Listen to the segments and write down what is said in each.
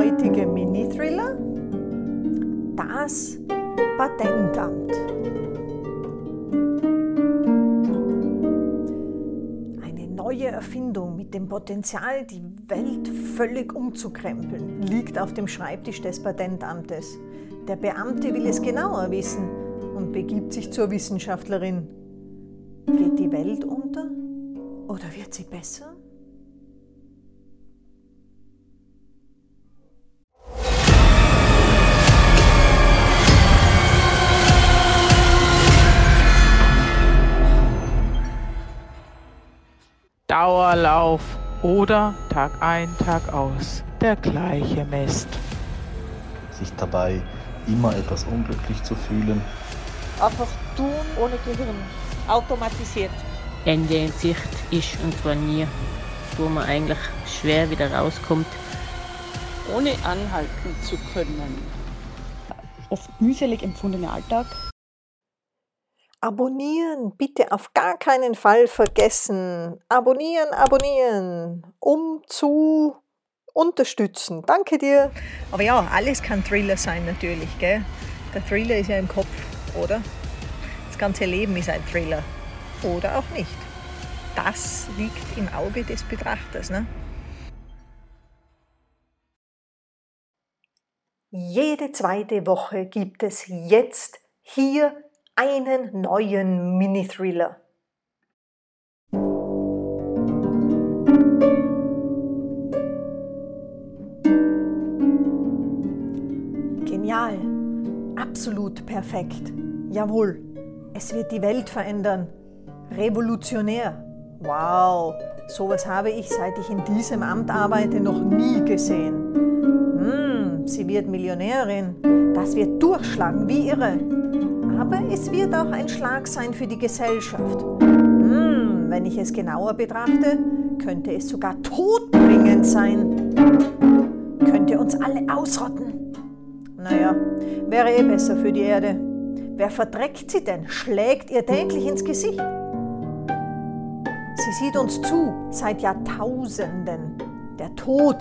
heutige Mini-Thriller? Das Patentamt. Eine neue Erfindung mit dem Potenzial, die Welt völlig umzukrempeln, liegt auf dem Schreibtisch des Patentamtes. Der Beamte will es genauer wissen und begibt sich zur Wissenschaftlerin. Geht die Welt unter oder wird sie besser? Dauerlauf oder Tag ein, Tag aus der gleiche Mist. Sich dabei immer etwas unglücklich zu fühlen. Einfach tun ohne Gehirn, automatisiert. Ende in Sicht ist und zwar nie, wo man eigentlich schwer wieder rauskommt. Ohne anhalten zu können. Oft mühselig empfundener Alltag. Abonnieren, bitte auf gar keinen Fall vergessen. Abonnieren, abonnieren, um zu unterstützen. Danke dir. Aber ja, alles kann Thriller sein natürlich, gell? Der Thriller ist ja im Kopf, oder? Das ganze Leben ist ein Thriller. Oder auch nicht. Das liegt im Auge des Betrachters, ne? Jede zweite Woche gibt es jetzt hier einen neuen Mini-Thriller. Genial, absolut perfekt. Jawohl, es wird die Welt verändern. Revolutionär. Wow, sowas habe ich, seit ich in diesem Amt arbeite, noch nie gesehen. Hm, sie wird Millionärin. Das wird durchschlagen wie irre. Aber es wird auch ein Schlag sein für die Gesellschaft. Hm, wenn ich es genauer betrachte, könnte es sogar todbringend sein. Könnte uns alle ausrotten. Naja, wäre eh besser für die Erde. Wer verdreckt sie denn? Schlägt ihr täglich ins Gesicht? Sie sieht uns zu seit Jahrtausenden. Der Tod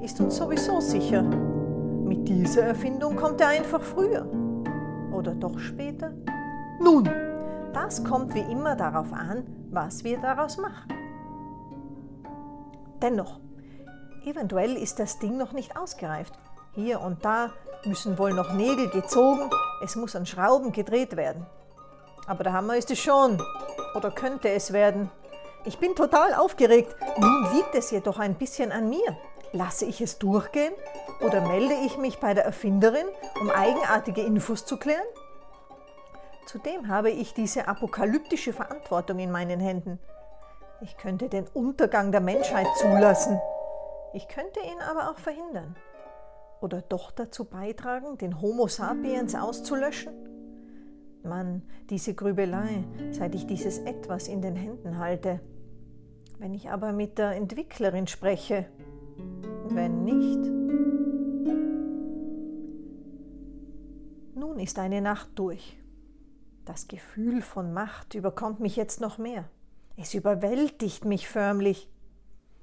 ist uns sowieso sicher. Mit dieser Erfindung kommt er einfach früher oder doch später? Nun, das kommt wie immer darauf an, was wir daraus machen. Dennoch, eventuell ist das Ding noch nicht ausgereift. Hier und da müssen wohl noch Nägel gezogen, es muss an Schrauben gedreht werden. Aber der Hammer ist es schon. Oder könnte es werden. Ich bin total aufgeregt. Nun liegt es jedoch ein bisschen an mir. Lasse ich es durchgehen oder melde ich mich bei der Erfinderin, um eigenartige Infos zu klären? Zudem habe ich diese apokalyptische Verantwortung in meinen Händen. Ich könnte den Untergang der Menschheit zulassen. Ich könnte ihn aber auch verhindern. Oder doch dazu beitragen, den Homo sapiens auszulöschen? Mann, diese Grübelei, seit ich dieses Etwas in den Händen halte. Wenn ich aber mit der Entwicklerin spreche, wenn nicht. Nun ist eine Nacht durch. Das Gefühl von Macht überkommt mich jetzt noch mehr. Es überwältigt mich förmlich.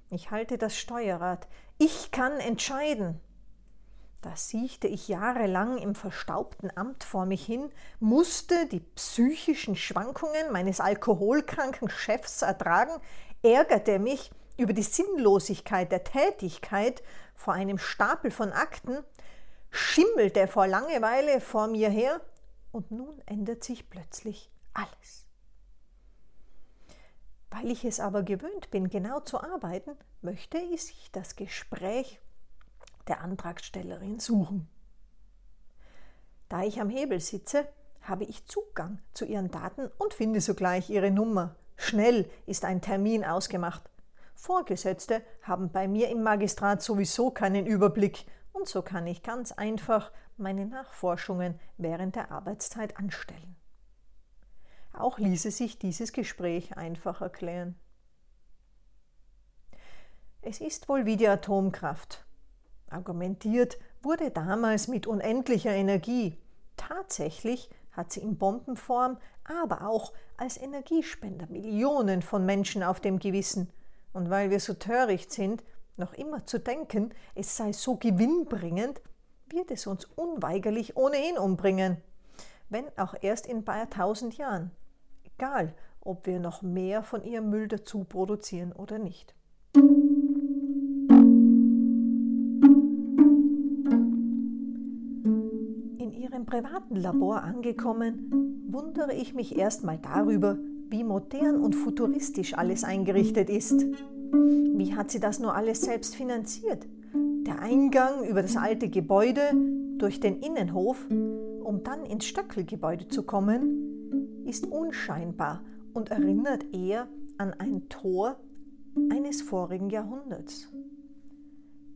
Ich halte das Steuerrad. Ich kann entscheiden. Da siechte ich jahrelang im verstaubten Amt vor mich hin, musste die psychischen Schwankungen meines alkoholkranken Chefs ertragen, ärgerte mich über die Sinnlosigkeit der Tätigkeit vor einem Stapel von Akten, schimmelte vor Langeweile vor mir her und nun ändert sich plötzlich alles. Weil ich es aber gewöhnt bin, genau zu arbeiten, möchte ich das Gespräch der Antragstellerin suchen. Da ich am Hebel sitze, habe ich Zugang zu ihren Daten und finde sogleich ihre Nummer. Schnell ist ein Termin ausgemacht. Vorgesetzte haben bei mir im Magistrat sowieso keinen Überblick und so kann ich ganz einfach meine Nachforschungen während der Arbeitszeit anstellen. Auch ließe sich dieses Gespräch einfach erklären. Es ist wohl wie die Atomkraft. Argumentiert wurde damals mit unendlicher Energie. Tatsächlich hat sie in Bombenform, aber auch als Energiespender Millionen von Menschen auf dem Gewissen und weil wir so töricht sind, Noch immer zu denken, es sei so gewinnbringend, wird es uns unweigerlich ohnehin umbringen, wenn auch erst in ein paar tausend Jahren. Egal, ob wir noch mehr von ihrem Müll dazu produzieren oder nicht. In ihrem privaten Labor angekommen, wundere ich mich erstmal darüber, wie modern und futuristisch alles eingerichtet ist. Wie hat sie das nur alles selbst finanziert? Der Eingang über das alte Gebäude durch den Innenhof, um dann ins Stöckelgebäude zu kommen, ist unscheinbar und erinnert eher an ein Tor eines vorigen Jahrhunderts.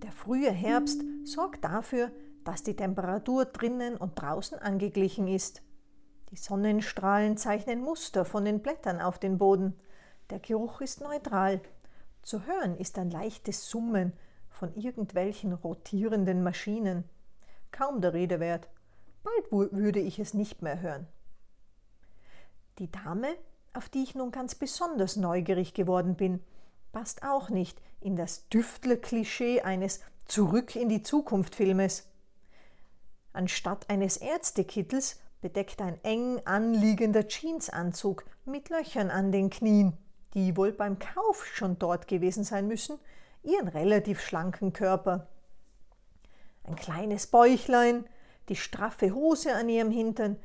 Der frühe Herbst sorgt dafür, dass die Temperatur drinnen und draußen angeglichen ist. Die Sonnenstrahlen zeichnen Muster von den Blättern auf den Boden. Der Geruch ist neutral. Zu hören ist ein leichtes Summen von irgendwelchen rotierenden Maschinen. Kaum der Rede wert. Bald würde ich es nicht mehr hören. Die Dame, auf die ich nun ganz besonders neugierig geworden bin, passt auch nicht in das Düftler-Klischee eines Zurück in die Zukunft-Filmes. Anstatt eines Ärztekittels bedeckt ein eng anliegender Jeansanzug mit Löchern an den Knien, die wohl beim Kauf schon dort gewesen sein müssen, ihren relativ schlanken Körper. Ein kleines Bäuchlein, die straffe Hose an ihrem Hintern,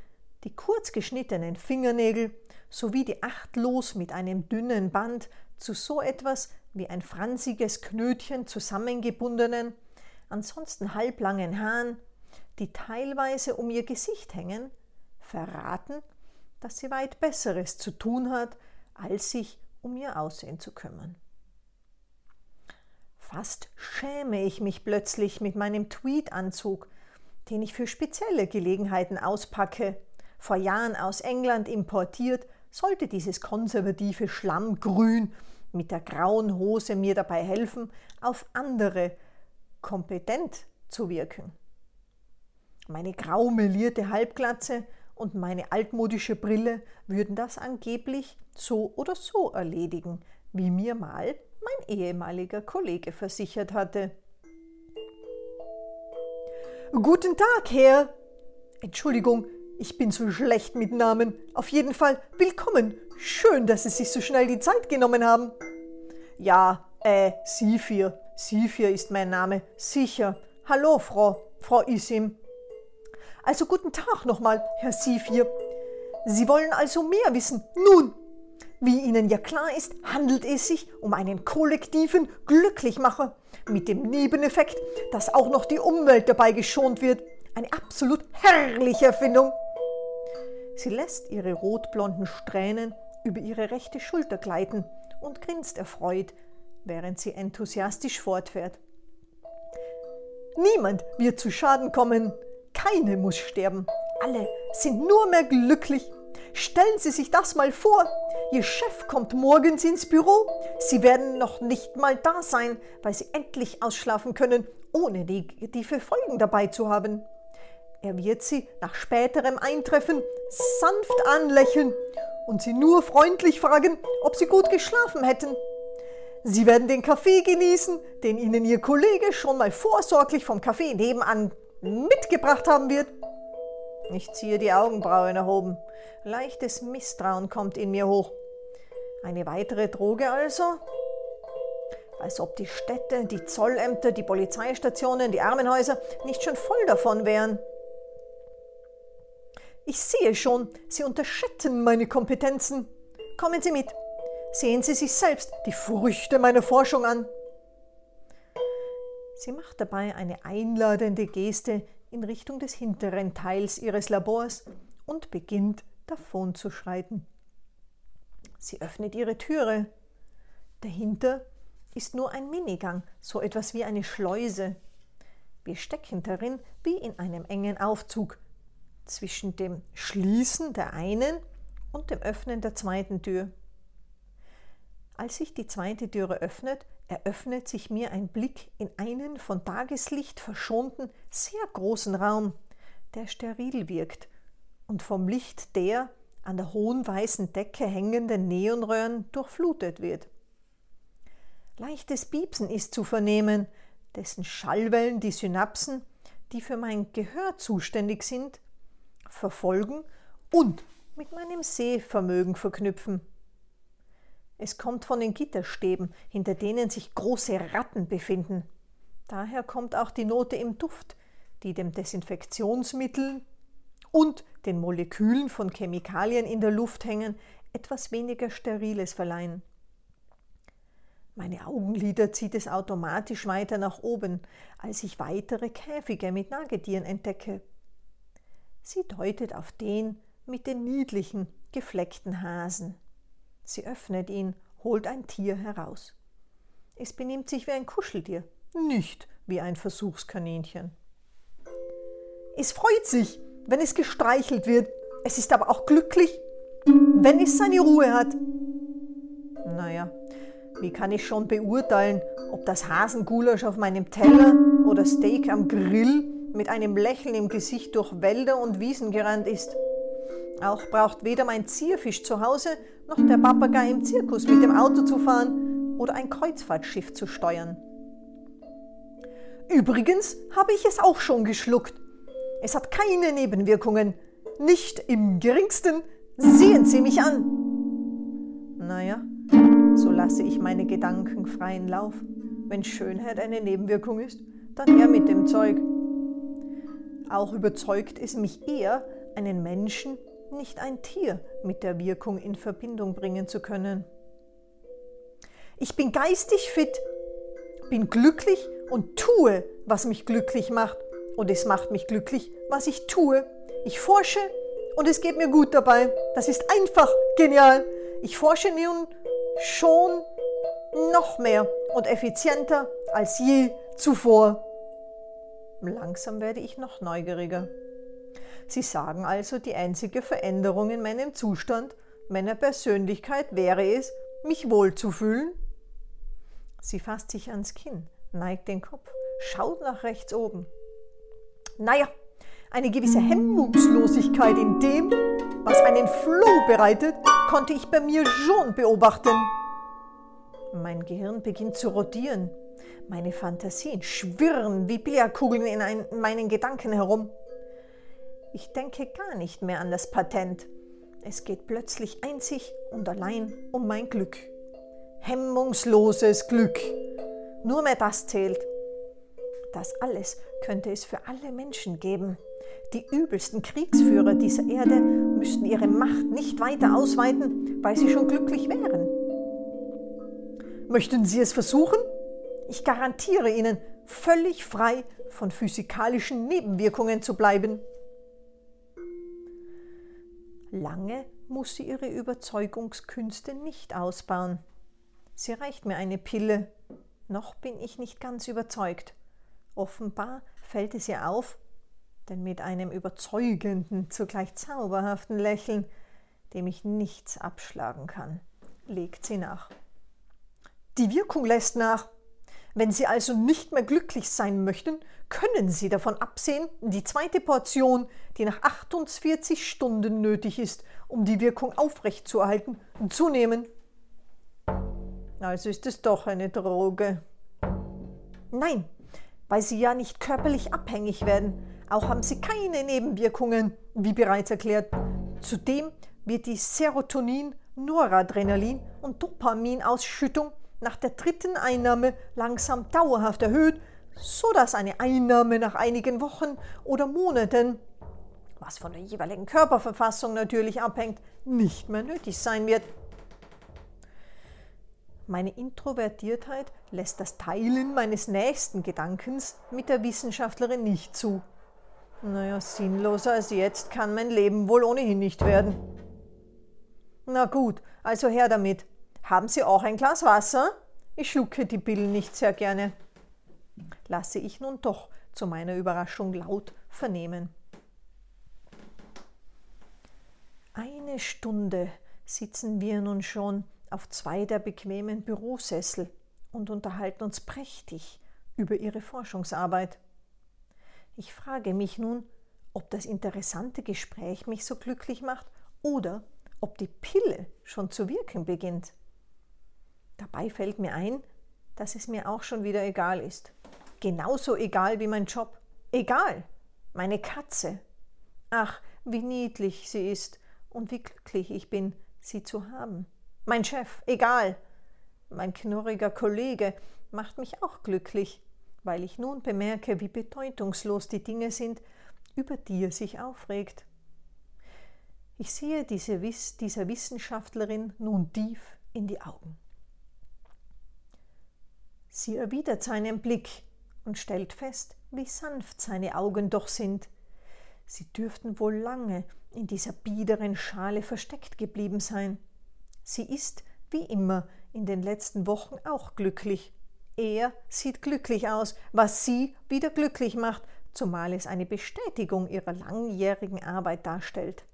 die kurz geschnittenen Fingernägel sowie die achtlos mit einem dünnen Band zu so etwas wie ein fransiges Knötchen zusammengebundenen, ansonsten halblangen Haaren, die teilweise um ihr Gesicht hängen, verraten, dass sie weit Besseres zu tun hat, als sich um ihr Aussehen zu kümmern. Fast schäme ich mich plötzlich mit meinem Tweedanzug, den ich für spezielle Gelegenheiten auspacke, vor Jahren aus England importiert, sollte dieses konservative Schlammgrün mit der grauen Hose mir dabei helfen, auf andere kompetent zu wirken. Meine grau melierte Halbglatze und meine altmodische Brille würden das angeblich so oder so erledigen, wie mir mal mein ehemaliger Kollege versichert hatte. Guten Tag, Herr. Entschuldigung, ich bin so schlecht mit Namen. Auf jeden Fall willkommen. Schön, dass Sie sich so schnell die Zeit genommen haben. Ja, äh, Sifir. Sifir ist mein Name. Sicher. Hallo, Frau, Frau Isim. Also guten Tag nochmal, Herr Sifir. Sie wollen also mehr wissen. Nun, wie Ihnen ja klar ist, handelt es sich um einen kollektiven Glücklichmacher mit dem Nebeneffekt, dass auch noch die Umwelt dabei geschont wird. Eine absolut herrliche Erfindung. Sie lässt ihre rotblonden Strähnen über ihre rechte Schulter gleiten und grinst erfreut, während sie enthusiastisch fortfährt. Niemand wird zu Schaden kommen, keine muss sterben, alle sind nur mehr glücklich Stellen Sie sich das mal vor. Ihr Chef kommt morgens ins Büro. Sie werden noch nicht mal da sein, weil Sie endlich ausschlafen können, ohne negative Folgen dabei zu haben. Er wird Sie nach späterem Eintreffen sanft anlächeln und Sie nur freundlich fragen, ob Sie gut geschlafen hätten. Sie werden den Kaffee genießen, den Ihnen Ihr Kollege schon mal vorsorglich vom Kaffee nebenan mitgebracht haben wird. Ich ziehe die Augenbrauen erhoben. Leichtes Misstrauen kommt in mir hoch. Eine weitere Droge also? Als ob die Städte, die Zollämter, die Polizeistationen, die Armenhäuser nicht schon voll davon wären. Ich sehe schon, Sie unterschätzen meine Kompetenzen. Kommen Sie mit. Sehen Sie sich selbst die Früchte meiner Forschung an. Sie macht dabei eine einladende Geste in Richtung des hinteren Teils ihres Labors und beginnt davon zu schreiten. Sie öffnet ihre Türe. Dahinter ist nur ein Minigang, so etwas wie eine Schleuse. Wir stecken darin wie in einem engen Aufzug zwischen dem Schließen der einen und dem Öffnen der zweiten Tür. Als sich die zweite Türe öffnet, eröffnet sich mir ein Blick in einen von Tageslicht verschonten, sehr großen Raum, der steril wirkt und vom Licht der an der hohen weißen Decke hängenden Neonröhren durchflutet wird. Leichtes Piepsen ist zu vernehmen, dessen Schallwellen die Synapsen, die für mein Gehör zuständig sind, verfolgen und mit meinem Sehvermögen verknüpfen. Es kommt von den Gitterstäben, hinter denen sich große Ratten befinden. Daher kommt auch die Note im Duft, die dem Desinfektionsmittel und den Molekülen von Chemikalien in der Luft hängen, etwas weniger Steriles verleihen. Meine Augenlider zieht es automatisch weiter nach oben, als ich weitere Käfige mit Nagetieren entdecke. Sie deutet auf den mit den niedlichen, gefleckten Hasen. Sie öffnet ihn, holt ein Tier heraus. Es benimmt sich wie ein Kuscheltier, nicht wie ein Versuchskaninchen. Es freut sich, wenn es gestreichelt wird. Es ist aber auch glücklich, wenn es seine Ruhe hat. Naja, wie kann ich schon beurteilen, ob das Hasengulasch auf meinem Teller oder Steak am Grill mit einem Lächeln im Gesicht durch Wälder und Wiesen gerannt ist? Auch braucht weder mein Zierfisch zu Hause noch der Papagei im Zirkus mit dem Auto zu fahren oder ein Kreuzfahrtschiff zu steuern. Übrigens habe ich es auch schon geschluckt. Es hat keine Nebenwirkungen. Nicht im geringsten. Sehen Sie mich an. Naja, so lasse ich meine Gedanken freien Lauf. Wenn Schönheit eine Nebenwirkung ist, dann her mit dem Zeug. Auch überzeugt es mich eher, einen Menschen, nicht ein Tier, mit der Wirkung in Verbindung bringen zu können. Ich bin geistig fit, bin glücklich und tue, was mich glücklich macht. Und es macht mich glücklich, was ich tue. Ich forsche und es geht mir gut dabei. Das ist einfach genial. Ich forsche nun schon noch mehr und effizienter als je zuvor. Langsam werde ich noch neugieriger. Sie sagen also, die einzige Veränderung in meinem Zustand, meiner Persönlichkeit wäre es, mich wohlzufühlen? Sie fasst sich ans Kinn, neigt den Kopf, schaut nach rechts oben. Naja, eine gewisse Hemmungslosigkeit in dem, was einen Floh bereitet, konnte ich bei mir schon beobachten. Mein Gehirn beginnt zu rotieren. Meine Fantasien schwirren wie Billardkugeln in, ein, in meinen Gedanken herum. Ich denke gar nicht mehr an das Patent. Es geht plötzlich einzig und allein um mein Glück. Hemmungsloses Glück. Nur mehr das zählt. Das alles könnte es für alle Menschen geben. Die übelsten Kriegsführer dieser Erde müssten ihre Macht nicht weiter ausweiten, weil sie schon glücklich wären. Möchten Sie es versuchen? Ich garantiere Ihnen, völlig frei von physikalischen Nebenwirkungen zu bleiben. Lange muss sie ihre Überzeugungskünste nicht ausbauen. Sie reicht mir eine Pille. Noch bin ich nicht ganz überzeugt. Offenbar fällt es ihr auf, denn mit einem überzeugenden, zugleich zauberhaften Lächeln, dem ich nichts abschlagen kann, legt sie nach. Die Wirkung lässt nach. Wenn Sie also nicht mehr glücklich sein möchten, können Sie davon absehen, die zweite Portion, die nach 48 Stunden nötig ist, um die Wirkung aufrechtzuerhalten, zu nehmen. Also ist es doch eine Droge. Nein, weil Sie ja nicht körperlich abhängig werden. Auch haben Sie keine Nebenwirkungen, wie bereits erklärt. Zudem wird die Serotonin, Noradrenalin und Dopaminausschüttung nach der dritten Einnahme langsam dauerhaft erhöht, sodass eine Einnahme nach einigen Wochen oder Monaten, was von der jeweiligen Körperverfassung natürlich abhängt, nicht mehr nötig sein wird. Meine Introvertiertheit lässt das Teilen meines nächsten Gedankens mit der Wissenschaftlerin nicht zu. Naja, sinnloser als jetzt kann mein Leben wohl ohnehin nicht werden. Na gut, also her damit. Haben Sie auch ein Glas Wasser? Ich schlucke die Pillen nicht sehr gerne. Lasse ich nun doch zu meiner Überraschung laut vernehmen. Eine Stunde sitzen wir nun schon auf zwei der bequemen Bürosessel und unterhalten uns prächtig über ihre Forschungsarbeit. Ich frage mich nun, ob das interessante Gespräch mich so glücklich macht oder ob die Pille schon zu wirken beginnt. Dabei fällt mir ein, dass es mir auch schon wieder egal ist. Genauso egal wie mein Job. Egal. Meine Katze. Ach, wie niedlich sie ist und wie glücklich ich bin, sie zu haben. Mein Chef, egal. Mein knurriger Kollege macht mich auch glücklich, weil ich nun bemerke, wie bedeutungslos die Dinge sind, über die er sich aufregt. Ich sehe diese, dieser Wissenschaftlerin nun tief in die Augen. Sie erwidert seinen Blick und stellt fest, wie sanft seine Augen doch sind. Sie dürften wohl lange in dieser biederen Schale versteckt geblieben sein. Sie ist, wie immer, in den letzten Wochen auch glücklich. Er sieht glücklich aus, was sie wieder glücklich macht, zumal es eine Bestätigung ihrer langjährigen Arbeit darstellt.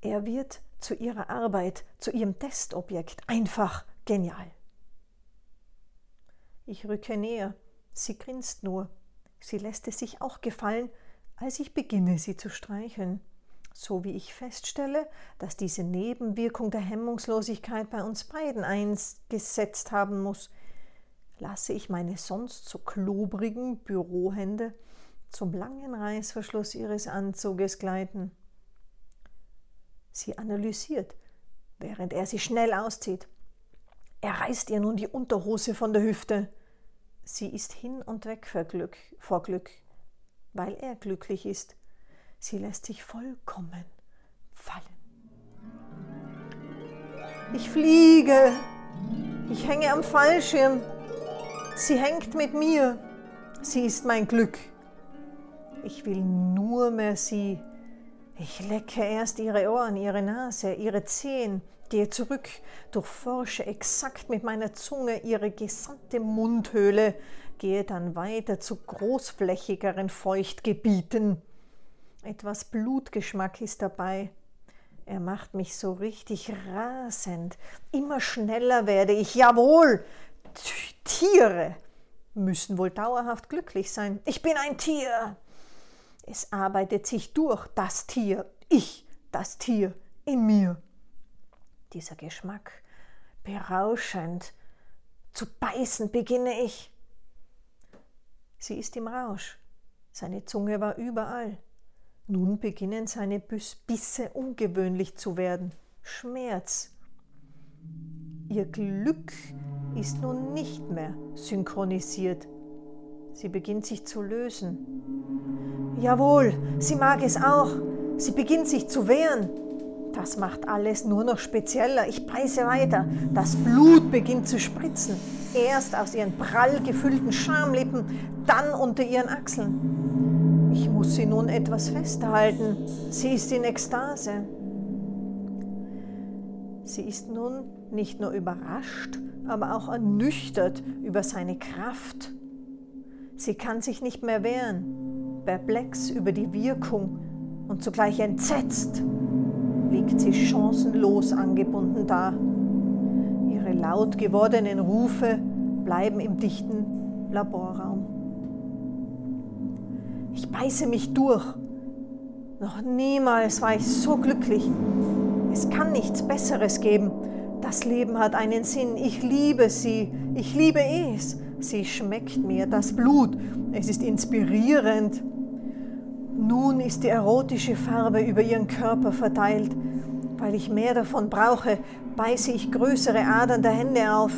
Er wird zu ihrer Arbeit, zu ihrem Testobjekt einfach genial. Ich rücke näher. Sie grinst nur. Sie lässt es sich auch gefallen, als ich beginne, sie zu streicheln. So wie ich feststelle, dass diese Nebenwirkung der Hemmungslosigkeit bei uns beiden eingesetzt haben muss, lasse ich meine sonst so klobrigen Bürohände zum langen Reißverschluss ihres Anzuges gleiten. Sie analysiert, während er sie schnell auszieht. Er reißt ihr nun die Unterhose von der Hüfte. Sie ist hin und weg vor Glück, vor Glück, weil er glücklich ist. Sie lässt sich vollkommen fallen. Ich fliege. Ich hänge am Fallschirm. Sie hängt mit mir. Sie ist mein Glück. Ich will nur mehr sie. Ich lecke erst ihre Ohren, ihre Nase, ihre Zehen, gehe zurück, durchforsche exakt mit meiner Zunge ihre gesamte Mundhöhle, gehe dann weiter zu großflächigeren Feuchtgebieten. Etwas Blutgeschmack ist dabei. Er macht mich so richtig rasend. Immer schneller werde ich. Jawohl! Tiere müssen wohl dauerhaft glücklich sein. Ich bin ein Tier. Es arbeitet sich durch, das Tier, ich, das Tier in mir dieser Geschmack. Berauschend. Zu beißen beginne ich. Sie ist im Rausch. Seine Zunge war überall. Nun beginnen seine Bisse ungewöhnlich zu werden. Schmerz. Ihr Glück ist nun nicht mehr synchronisiert. Sie beginnt sich zu lösen. Jawohl, sie mag es auch. Sie beginnt sich zu wehren. Das macht alles nur noch spezieller. Ich beiße weiter. Das Blut beginnt zu spritzen. Erst aus ihren prall gefüllten Schamlippen, dann unter ihren Achseln. Ich muss sie nun etwas festhalten. Sie ist in Ekstase. Sie ist nun nicht nur überrascht, aber auch ernüchtert über seine Kraft. Sie kann sich nicht mehr wehren, perplex über die Wirkung und zugleich entsetzt liegt sie chancenlos angebunden da. Ihre laut gewordenen Rufe bleiben im dichten Laborraum. Ich beiße mich durch. Noch niemals war ich so glücklich. Es kann nichts Besseres geben. Das Leben hat einen Sinn. Ich liebe sie. Ich liebe es. Sie schmeckt mir, das Blut. Es ist inspirierend. Nun ist die erotische Farbe über ihren Körper verteilt. Weil ich mehr davon brauche, beiße ich größere Adern der Hände auf.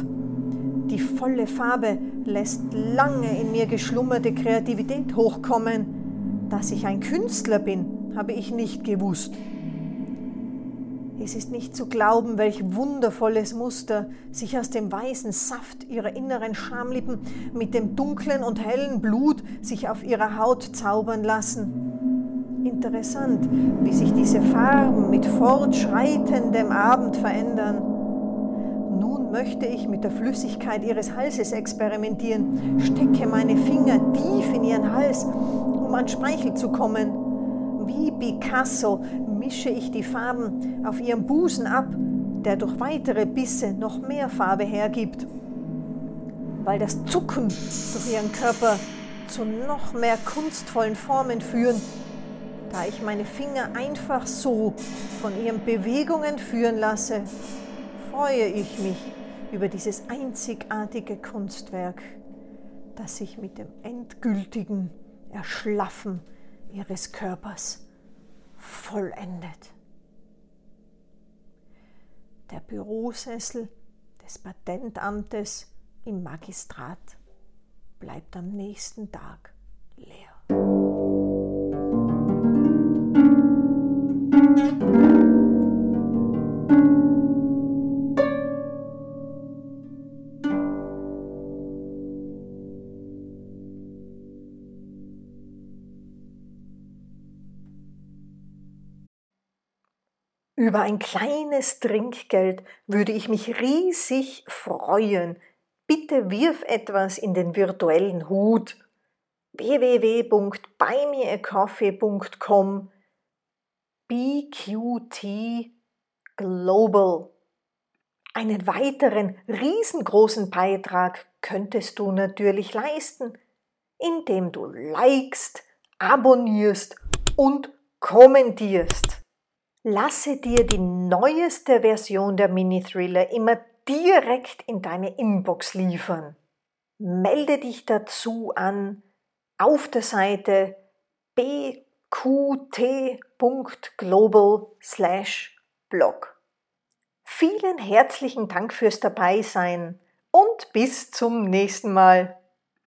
Die volle Farbe lässt lange in mir geschlummerte Kreativität hochkommen. Dass ich ein Künstler bin, habe ich nicht gewusst. Es ist nicht zu glauben, welch wundervolles Muster sich aus dem weißen Saft ihrer inneren Schamlippen mit dem dunklen und hellen Blut sich auf ihrer Haut zaubern lassen. Interessant, wie sich diese Farben mit fortschreitendem Abend verändern. Nun möchte ich mit der Flüssigkeit ihres Halses experimentieren, stecke meine Finger tief in ihren Hals, um an Speichel zu kommen. Wie Picasso mische ich die Farben auf ihrem Busen ab, der durch weitere Bisse noch mehr Farbe hergibt. Weil das Zucken durch ihren Körper zu noch mehr kunstvollen Formen führen, da ich meine Finger einfach so von ihren Bewegungen führen lasse, freue ich mich über dieses einzigartige Kunstwerk, das sich mit dem endgültigen Erschlaffen ihres Körpers vollendet. Der Bürosessel des Patentamtes im Magistrat bleibt am nächsten Tag Über ein kleines Trinkgeld würde ich mich riesig freuen. Bitte wirf etwas in den virtuellen Hut. www.buymeacoffee.com BQT Global. Einen weiteren riesengroßen Beitrag könntest du natürlich leisten, indem du likest, abonnierst und kommentierst. Lasse dir die neueste Version der Mini-Thriller immer direkt in deine Inbox liefern. Melde dich dazu an auf der Seite bqt.global/blog. Vielen herzlichen Dank fürs Dabeisein und bis zum nächsten Mal.